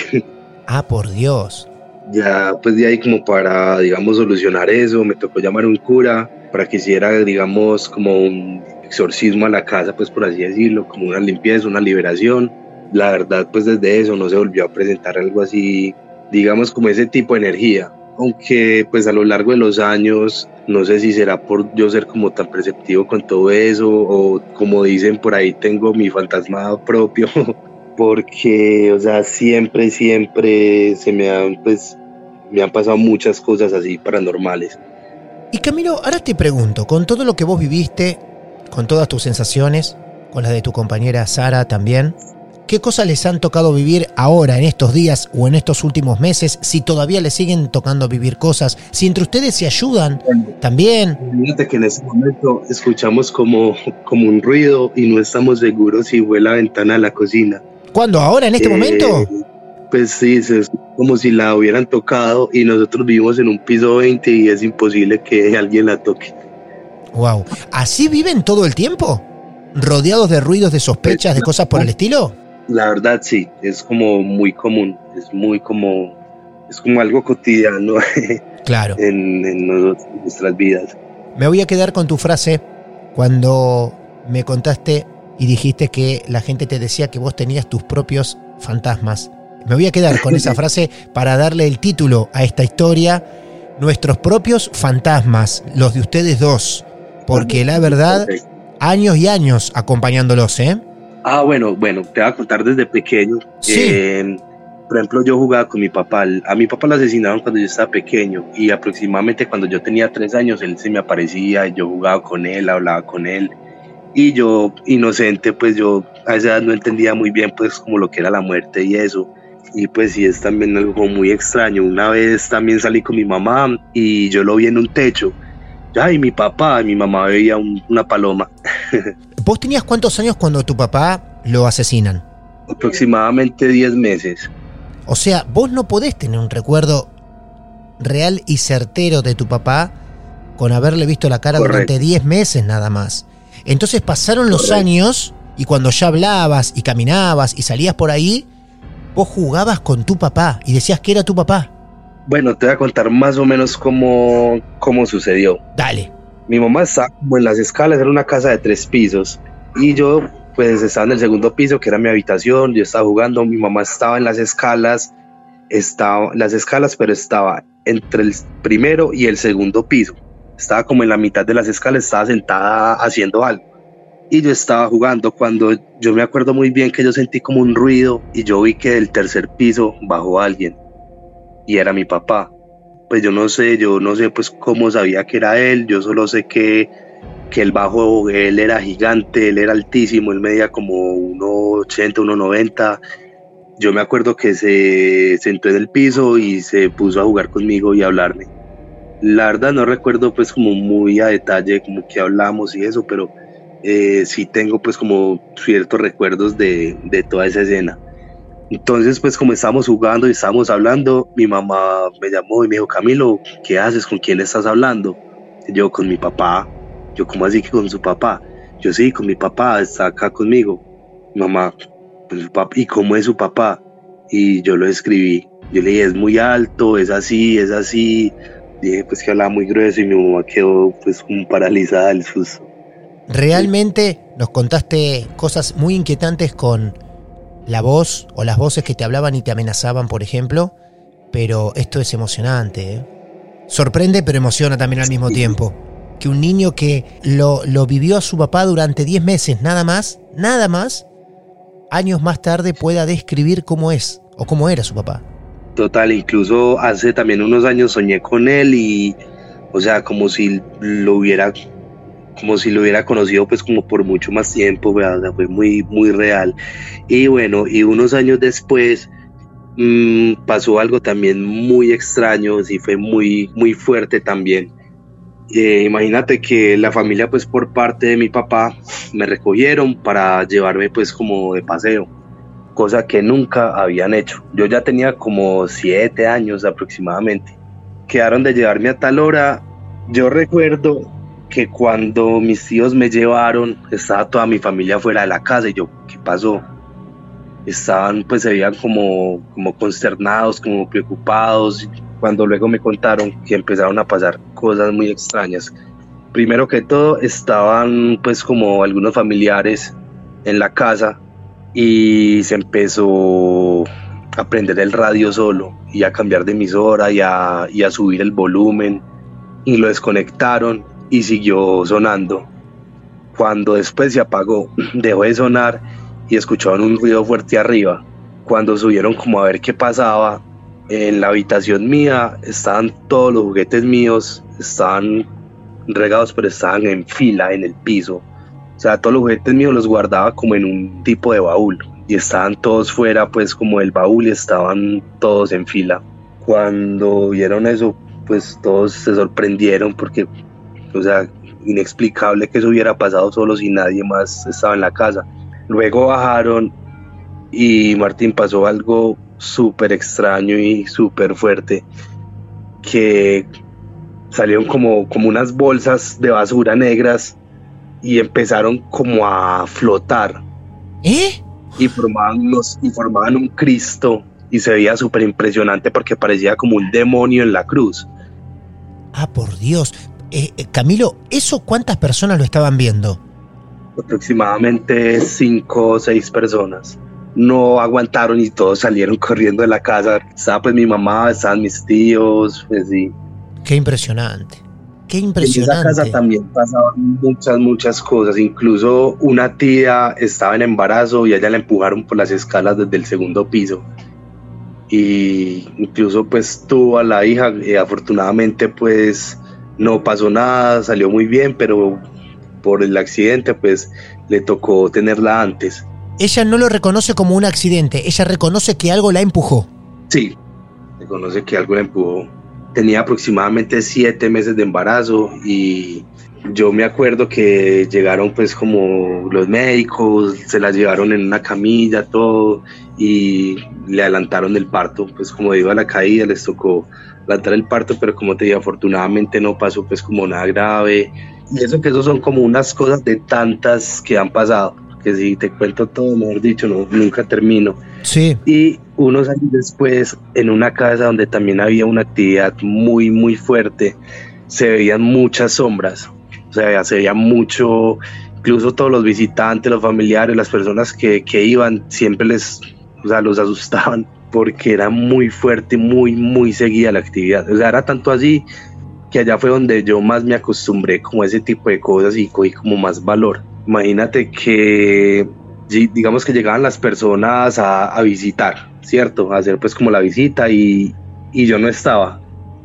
[SPEAKER 1] Ah, por Dios.
[SPEAKER 3] ya pues de ahí como para, digamos, solucionar eso, me tocó llamar a un cura para que hiciera, digamos, como un exorcismo a la casa, pues por así decirlo, como una limpieza, una liberación. La verdad, pues desde eso no se volvió a presentar algo así, digamos, como ese tipo de energía. Aunque pues a lo largo de los años, no sé si será por yo ser como tan perceptivo con todo eso o como dicen por ahí, tengo mi fantasma propio. Porque, o sea, siempre, siempre se me han, pues, me han pasado muchas cosas así paranormales.
[SPEAKER 1] Y Camilo, ahora te pregunto, con todo lo que vos viviste, con todas tus sensaciones, con las de tu compañera Sara también, ¿qué cosas les han tocado vivir ahora, en estos días o en estos últimos meses? Si todavía les siguen tocando vivir cosas, si entre ustedes se ayudan también.
[SPEAKER 3] Fíjate que en ese momento escuchamos como, como un ruido y no estamos seguros si fue la ventana de la cocina.
[SPEAKER 1] ¿Cuándo? ¿Ahora, en este
[SPEAKER 3] Eh,
[SPEAKER 1] momento?
[SPEAKER 3] Pues sí, es como si la hubieran tocado y nosotros vivimos en un piso 20 y es imposible que alguien la toque.
[SPEAKER 1] Wow. ¿Así viven todo el tiempo? ¿Rodeados de ruidos, de sospechas, de cosas por el estilo?
[SPEAKER 3] La verdad sí, es como muy común, es muy como, es como algo cotidiano
[SPEAKER 1] Claro.
[SPEAKER 3] en, en nosotros- en nuestras vidas.
[SPEAKER 1] Me voy a quedar con tu frase cuando me contaste y dijiste que la gente te decía que vos tenías tus propios fantasmas. Me voy a quedar con esa frase para darle el título a esta historia, Nuestros propios fantasmas, los de ustedes dos. Porque la verdad, años y años acompañándolos, ¿eh?
[SPEAKER 3] Ah, bueno, bueno, te voy a contar desde pequeño.
[SPEAKER 1] Sí.
[SPEAKER 3] Eh, por ejemplo, yo jugaba con mi papá. A mi papá lo asesinaron cuando yo estaba pequeño y aproximadamente cuando yo tenía tres años, él se me aparecía, yo jugaba con él, hablaba con él. Y yo, inocente, pues yo a esa edad no entendía muy bien pues como lo que era la muerte y eso. Y pues sí, es también algo muy extraño. Una vez también salí con mi mamá y yo lo vi en un techo. Ya, y mi papá, y mi mamá veía un- una paloma.
[SPEAKER 1] ¿Vos tenías cuántos años cuando tu papá lo asesinan?
[SPEAKER 3] Aproximadamente 10 meses.
[SPEAKER 1] O sea, vos no podés tener un recuerdo real y certero de tu papá con haberle visto la cara
[SPEAKER 3] Correcto.
[SPEAKER 1] durante 10 meses nada más. Entonces pasaron los
[SPEAKER 3] Correcto.
[SPEAKER 1] años y cuando ya hablabas y caminabas y salías por ahí, vos jugabas con tu papá y decías que era tu papá.
[SPEAKER 3] Bueno, te voy a contar más o menos cómo, cómo sucedió.
[SPEAKER 1] Dale.
[SPEAKER 3] Mi mamá estaba como en las escalas, era una casa de tres pisos. Y yo, pues, estaba en el segundo piso, que era mi habitación. Yo estaba jugando, mi mamá estaba en las escalas, estaba en las escalas, pero estaba entre el primero y el segundo piso. Estaba como en la mitad de las escalas, estaba sentada haciendo algo. Y yo estaba jugando cuando yo me acuerdo muy bien que yo sentí como un ruido y yo vi que del tercer piso bajó alguien. Y era mi papá pues yo no sé, yo no sé pues cómo sabía que era él, yo solo sé que, que el bajo, él era gigante, él era altísimo, él medía como 1,80, 1,90. Yo me acuerdo que se sentó en el piso y se puso a jugar conmigo y a hablarme. La verdad no recuerdo pues como muy a detalle como que hablamos y eso, pero eh, sí tengo pues como ciertos recuerdos de, de toda esa escena. Entonces, pues como estábamos jugando y estábamos hablando, mi mamá me llamó y me dijo, Camilo, ¿qué haces? ¿Con quién estás hablando? Y yo, con mi papá. Yo, ¿cómo así que con su papá? Yo, sí, con mi papá, está acá conmigo. Mi mamá, pues, ¿y cómo es su papá? Y yo lo escribí. Yo le dije, es muy alto, es así, es así. Dije, pues que hablaba muy grueso y mi mamá quedó pues como paralizada del susto.
[SPEAKER 1] Realmente nos contaste cosas muy inquietantes con la voz o las voces que te hablaban y te amenazaban, por ejemplo, pero esto es emocionante. ¿eh? Sorprende pero emociona también al mismo tiempo. Que un niño que lo, lo vivió a su papá durante 10 meses, nada más, nada más, años más tarde pueda describir cómo es o cómo era su papá.
[SPEAKER 3] Total, incluso hace también unos años soñé con él y, o sea, como si lo hubiera, como si lo hubiera conocido pues como por mucho más tiempo. O sea, fue muy, muy real. Y bueno, y unos años después, mm, pasó algo también muy extraño, sí fue muy, muy fuerte también. Eh, imagínate que la familia pues por parte de mi papá me recogieron para llevarme pues como de paseo, cosa que nunca habían hecho. Yo ya tenía como siete años aproximadamente. Quedaron de llevarme a tal hora. Yo recuerdo que cuando mis tíos me llevaron, estaba toda mi familia fuera de la casa. Y yo, ¿qué pasó? Estaban, pues se veían como, como consternados, como preocupados. Cuando luego me contaron que empezaron a pasar cosas muy extrañas. Primero que todo, estaban pues como algunos familiares en la casa. Y se empezó a prender el radio solo y a cambiar de emisora y a, y a subir el volumen. Y lo desconectaron y siguió sonando. Cuando después se apagó, dejó de sonar y escucharon un ruido fuerte arriba. Cuando subieron como a ver qué pasaba, en la habitación mía estaban todos los juguetes míos, estaban regados, pero estaban en fila en el piso. O sea, todos los juguetes míos los guardaba como en un tipo de baúl y estaban todos fuera, pues como el baúl y estaban todos en fila. Cuando vieron eso, pues todos se sorprendieron porque, o sea, inexplicable que eso hubiera pasado solo si nadie más estaba en la casa. Luego bajaron y Martín pasó algo súper extraño y súper fuerte que salieron como, como unas bolsas de basura negras y empezaron como a flotar.
[SPEAKER 1] ¿Eh?
[SPEAKER 3] Y formaban, unos, y formaban un Cristo y se veía súper impresionante porque parecía como un demonio en la cruz.
[SPEAKER 1] Ah, por Dios. Eh, eh, Camilo, ¿eso cuántas personas lo estaban viendo?
[SPEAKER 3] Aproximadamente cinco o seis personas no aguantaron y todos salieron corriendo de la casa. Estaba pues mi mamá, estaban mis tíos, pues sí.
[SPEAKER 1] Qué impresionante. Qué impresionante.
[SPEAKER 3] En esa casa también pasaban muchas, muchas cosas. Incluso una tía estaba en embarazo y a ella la empujaron por las escalas desde el segundo piso. Y incluso pues tuvo a la hija, y afortunadamente pues no pasó nada, salió muy bien, pero por el accidente pues le tocó tenerla antes
[SPEAKER 1] ella no lo reconoce como un accidente, ella reconoce que algo la empujó.
[SPEAKER 3] Sí, reconoce que algo la empujó. Tenía aproximadamente siete meses de embarazo y yo me acuerdo que llegaron pues como los médicos, se la llevaron en una camilla, todo, y le adelantaron el parto, pues como digo a la caída les tocó adelantar el parto, pero como te digo, afortunadamente no pasó pues como nada grave. Y eso que eso son como unas cosas de tantas que han pasado que si te cuento todo, mejor dicho, no, nunca termino.
[SPEAKER 1] Sí.
[SPEAKER 3] Y unos años después, en una casa donde también había una actividad muy, muy fuerte, se veían muchas sombras, sea, se veía mucho, incluso todos los visitantes, los familiares, las personas que, que iban, siempre les, o sea, los asustaban porque era muy fuerte, muy, muy seguida la actividad. O sea, era tanto así que allá fue donde yo más me acostumbré como a ese tipo de cosas y cogí como más valor. Imagínate que, digamos que llegaban las personas a, visitar, ¿cierto? A hacer pues como la visita y, yo no estaba.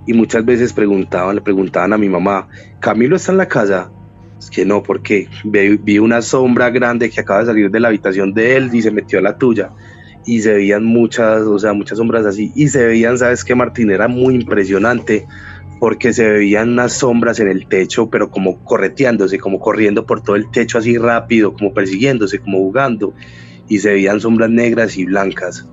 [SPEAKER 3] Y muchas veces preguntaban, le preguntaban a mi mamá, ¿Camilo está en la casa? Es que no, porque vi, vi una sombra grande que acaba de salir de la habitación de él y se metió a la tuya y se veían muchas, o sea, muchas sombras así y se veían, sabes que Martín era muy impresionante porque se veían unas sombras en el techo, pero como correteándose, como corriendo por todo el techo así rápido, como persiguiéndose, como jugando, y se veían sombras negras y blancas.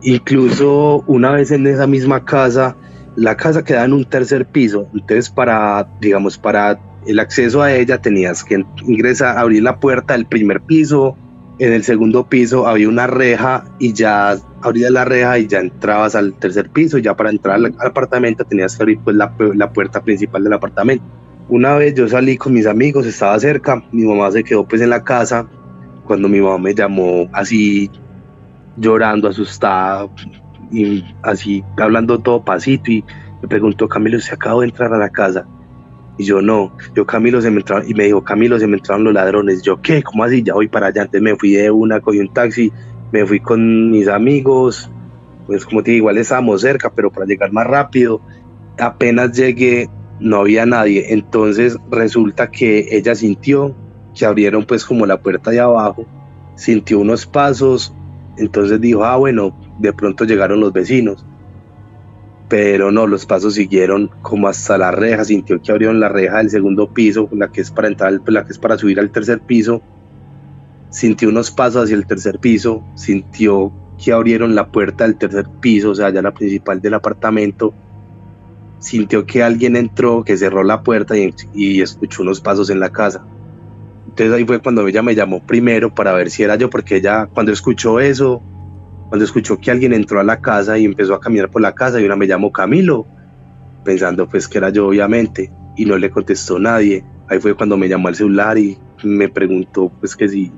[SPEAKER 3] Incluso una vez en esa misma casa, la casa quedaba en un tercer piso, entonces para, digamos, para el acceso a ella tenías que ingresar, abrir la puerta del primer piso, en el segundo piso había una reja y ya abrías la reja y ya entrabas al tercer piso. Ya para entrar al, apartamento tenías que abrir pues, la, la, puerta principal del apartamento. Una vez yo salí con mis amigos, estaba cerca, mi mamá se quedó pues en la casa. Cuando mi mamá me llamó así llorando, asustada y así hablando todo pasito y me preguntó, Camilo, ¿se acabo de entrar a la casa? Y yo no, yo Camilo se me entraron, y me dijo, Camilo se me entraron los ladrones. Yo, ¿qué? ¿Cómo así? Ya voy para allá. Antes me fui de una, cogí un taxi, me fui con mis amigos, pues como te digo, igual estábamos cerca, pero para llegar más rápido, apenas llegué, no había nadie. Entonces resulta que ella sintió que abrieron pues como la puerta de abajo, sintió unos pasos, entonces dijo, ah, bueno, de pronto llegaron los vecinos. Pero no, los pasos siguieron como hasta la reja, sintió que abrieron la reja del segundo piso, la que es para entrar, la que es para subir al tercer piso. Sintió unos pasos hacia el tercer piso, sintió que abrieron la puerta del tercer piso, o sea, ya la principal del apartamento. Sintió que alguien entró, que cerró la puerta y, y escuchó unos pasos en la casa. Entonces ahí fue cuando ella me llamó primero para ver si era yo, porque ella cuando escuchó eso, cuando escuchó que alguien entró a la casa y empezó a caminar por la casa y una me llamó Camilo, pensando pues que era yo obviamente, y no le contestó nadie. Ahí fue cuando me llamó al celular y me preguntó pues que si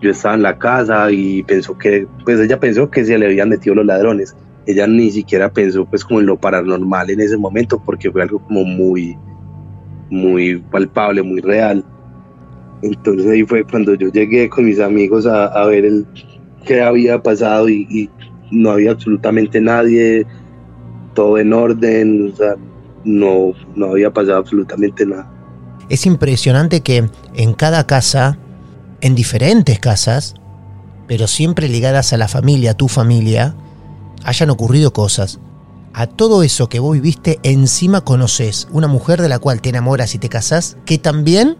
[SPEAKER 3] yo estaba en la casa y pensó que, pues ella pensó que se le habían metido los ladrones. Ella ni siquiera pensó pues como en lo paranormal en ese momento porque fue algo como muy, muy palpable, muy real. Entonces ahí fue cuando yo llegué con mis amigos a, a ver el, qué había pasado y, no había absolutamente nadie, todo en orden, o sea, no, no había pasado absolutamente nada.
[SPEAKER 1] Es impresionante que en cada casa en diferentes casas, pero siempre ligadas a la familia, a tu familia, hayan ocurrido cosas. A todo eso que vos viviste, encima conoces una mujer de la cual te enamoras y te casas, que también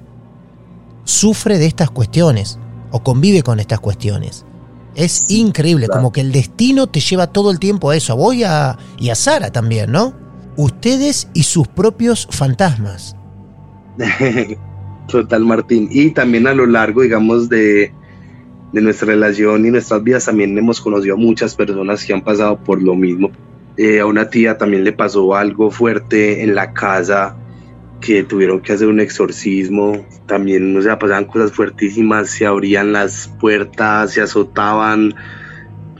[SPEAKER 1] sufre de estas cuestiones o convive con estas cuestiones. Es increíble, como que el destino te lleva todo el tiempo a eso, a vos y a, y a Sara también, ¿no? Ustedes y sus propios fantasmas.
[SPEAKER 3] Total, Martín. Y también a lo largo, digamos, de, de, nuestra relación y nuestras vidas, también hemos conocido a muchas personas que han pasado por lo mismo. Eh, a una tía también le pasó algo fuerte en la casa, que tuvieron que hacer un exorcismo. También, o sea, pasaban cosas fuertísimas, se abrían las puertas, se azotaban.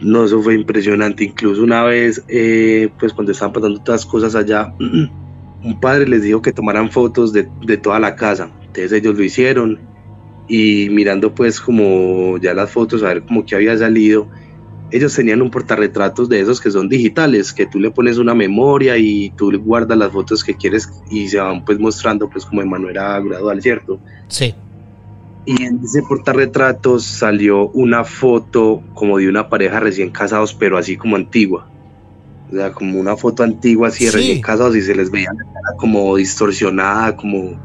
[SPEAKER 3] No, eso fue impresionante. Incluso una vez, eh, pues cuando estaban pasando las cosas allá, un padre les dijo que tomaran fotos de, de toda la casa entonces ellos lo hicieron y mirando pues como ya las fotos a ver cómo que había salido, ellos tenían un portarretratos de esos que son digitales, que tú le pones una memoria y tú guardas las fotos que quieres y se van pues mostrando pues como de manera gradual, ¿cierto?
[SPEAKER 1] Sí.
[SPEAKER 3] Y en ese portarretratos salió una foto como de una pareja recién casados, pero así como antigua. O sea, como una foto antigua así de sí. recién casados y se les veía la cara como distorsionada, como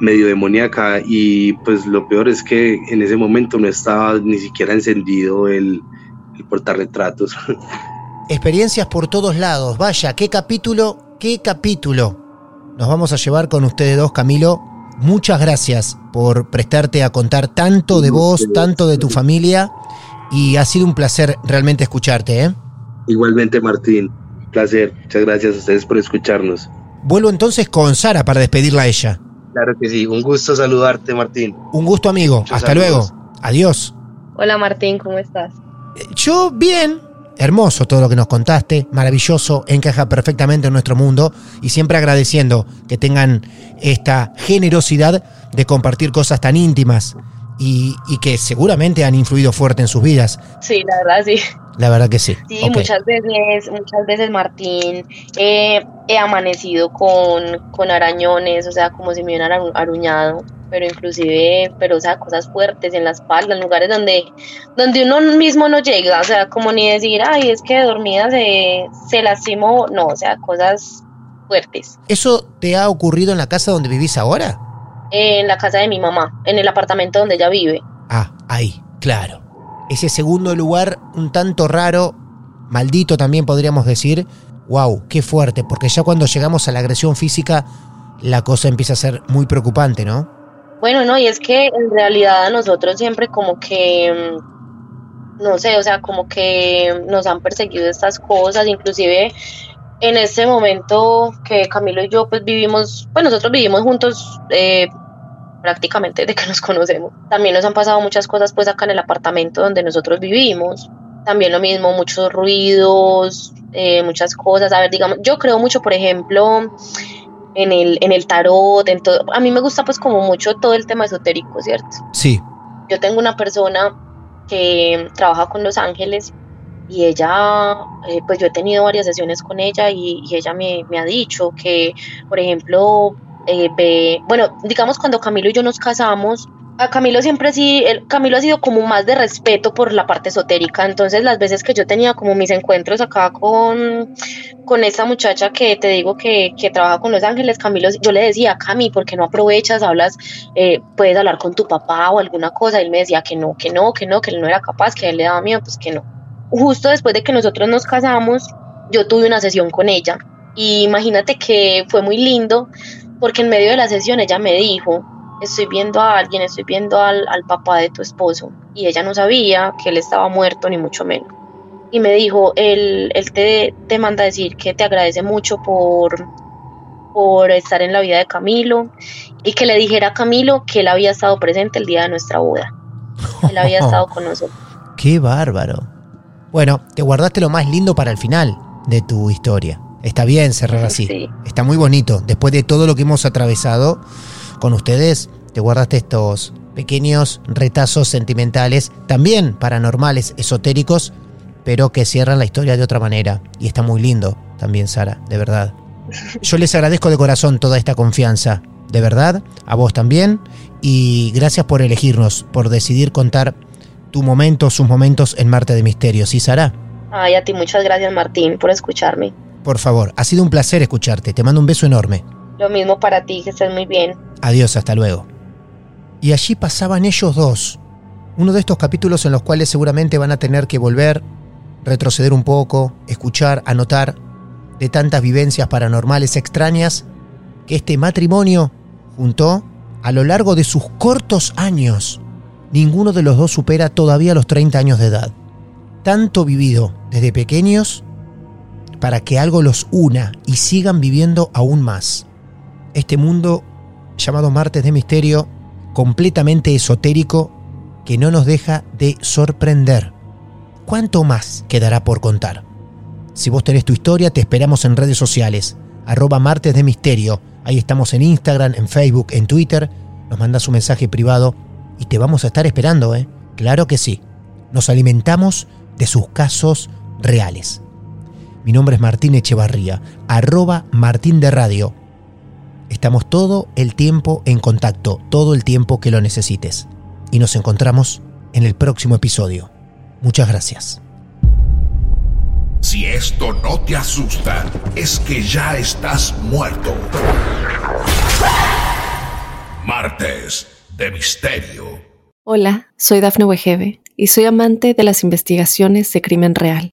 [SPEAKER 3] medio demoníaca y pues lo peor es que en ese momento no estaba ni siquiera encendido el, el portarretratos.
[SPEAKER 1] Experiencias por todos lados, vaya, qué capítulo, qué capítulo. Nos vamos a llevar con ustedes dos, Camilo. Muchas gracias por prestarte a contar tanto de vos, tanto de tu familia y ha sido un placer realmente escucharte. ¿eh?
[SPEAKER 3] Igualmente, Martín, placer. Muchas gracias a ustedes por escucharnos.
[SPEAKER 1] Vuelvo entonces con Sara para despedirla a ella.
[SPEAKER 3] Claro que sí, un gusto saludarte, Martín.
[SPEAKER 1] Un gusto, amigo. Muchos Hasta saludos. luego. Adiós.
[SPEAKER 2] Hola, Martín, ¿cómo estás?
[SPEAKER 1] Yo bien. Hermoso todo lo que nos contaste, maravilloso, encaja perfectamente en nuestro mundo y siempre agradeciendo que tengan esta generosidad de compartir cosas tan íntimas y, y que seguramente han influido fuerte en sus vidas.
[SPEAKER 2] Sí, la verdad sí.
[SPEAKER 1] La verdad que sí.
[SPEAKER 2] Sí, okay. muchas veces, muchas veces Martín, eh, he amanecido con, con, arañones, o sea, como si me hubieran aruñado, pero inclusive, pero o sea, cosas fuertes en la espalda, en lugares donde, donde uno mismo no llega, o sea, como ni decir, ay, es que dormida se, se lastimó, no, o sea, cosas fuertes.
[SPEAKER 1] ¿Eso te ha ocurrido en la casa donde vivís ahora?
[SPEAKER 2] En la casa de mi mamá, en el apartamento donde ella vive.
[SPEAKER 1] Ah, ahí, claro ese segundo lugar un tanto raro, maldito también podríamos decir, wow, qué fuerte, porque ya cuando llegamos a la agresión física, la cosa empieza a ser muy preocupante, ¿no?
[SPEAKER 2] Bueno, no, y es que en realidad a nosotros siempre como que, no sé, o sea, como que nos han perseguido estas cosas, inclusive en este momento que Camilo y yo pues vivimos, pues nosotros vivimos juntos eh, prácticamente desde que nos conocemos. También nos han pasado muchas cosas pues acá en el apartamento donde nosotros vivimos. También lo mismo, muchos ruidos, eh, muchas cosas. A ver, digamos, yo creo mucho, por ejemplo, en el, en el tarot, en todo. A mí me gusta pues como mucho todo el tema esotérico, ¿cierto?
[SPEAKER 1] Sí.
[SPEAKER 2] Yo tengo una persona que trabaja con los ángeles y ella, eh, pues yo he tenido varias sesiones con ella y, y ella me, me, ha dicho que, por ejemplo, eh, ve, bueno, digamos cuando Camilo y yo nos casamos, a Camilo siempre sí, el, Camilo ha sido como más de respeto por la parte esotérica, entonces las veces que yo tenía como mis encuentros acá con, con esta muchacha que te digo que, que trabaja con Los Ángeles, Camilo, yo le decía, Cami, ¿por qué no aprovechas, hablas, eh, puedes hablar con tu papá o alguna cosa? Y él me decía que no, que no, que no, que él no era capaz, que a él le daba miedo, pues que no. Justo después de que nosotros nos casamos, yo tuve una sesión con ella y imagínate que fue muy lindo porque en medio de la sesión ella me dijo, estoy viendo a alguien, estoy viendo al, papá de tu esposo. Y ella no sabía que él estaba muerto, ni mucho menos. Y me dijo, él, él te, te manda decir que te agradece mucho por, por estar en la vida de Camilo y que le dijera a Camilo que él había estado presente el día de nuestra boda. Él había estado con nosotros.
[SPEAKER 1] Qué bárbaro. Bueno, te guardaste lo más lindo para el final de tu historia. Está bien cerrar así. Está muy bonito. Después de todo lo que hemos atravesado, con ustedes, te guardaste estos pequeños retazos sentimentales, también paranormales, esotéricos, pero que cierran la historia de otra manera. Y está muy lindo también, Sara, de verdad. Yo les agradezco de corazón toda esta confianza, de verdad, a vos también, y gracias por elegirnos, por decidir contar tu momento, sus momentos en Marte de Misterios. ¿Sí, Sara?
[SPEAKER 2] Ay, a ti muchas gracias, Martín, por escucharme.
[SPEAKER 1] Por favor, ha sido un placer escucharte. Te mando un beso enorme.
[SPEAKER 2] Lo mismo para ti, que estés muy bien.
[SPEAKER 1] Adiós, hasta luego. Y allí pasaban ellos dos. Uno de estos capítulos en los cuales seguramente van a tener que volver, retroceder un poco, escuchar, anotar de tantas vivencias paranormales extrañas que este matrimonio juntó a lo largo de sus cortos años. Ninguno de los dos supera todavía los 30 años de edad. Tanto vivido desde pequeños para que algo los una y sigan viviendo aún más este mundo llamado Martes de Misterio, completamente esotérico, que no nos deja de sorprender. ¿Cuánto más quedará por contar? Si vos tenés tu historia, te esperamos en redes sociales, arroba Martes de Misterio. Ahí estamos en Instagram, en Facebook, en Twitter. Nos mandas un mensaje privado y te vamos a estar esperando, ¿eh? Claro que sí. Nos alimentamos de sus casos reales. Mi nombre es Martín Echevarría, arroba Martín de Radio. Estamos todo el tiempo en contacto, todo el tiempo que lo necesites. Y nos encontramos en el próximo episodio. Muchas gracias.
[SPEAKER 4] Si esto no te asusta, es que ya estás muerto. Martes de Misterio.
[SPEAKER 5] Hola, soy Dafne Wegebe y soy amante de las investigaciones de crimen real.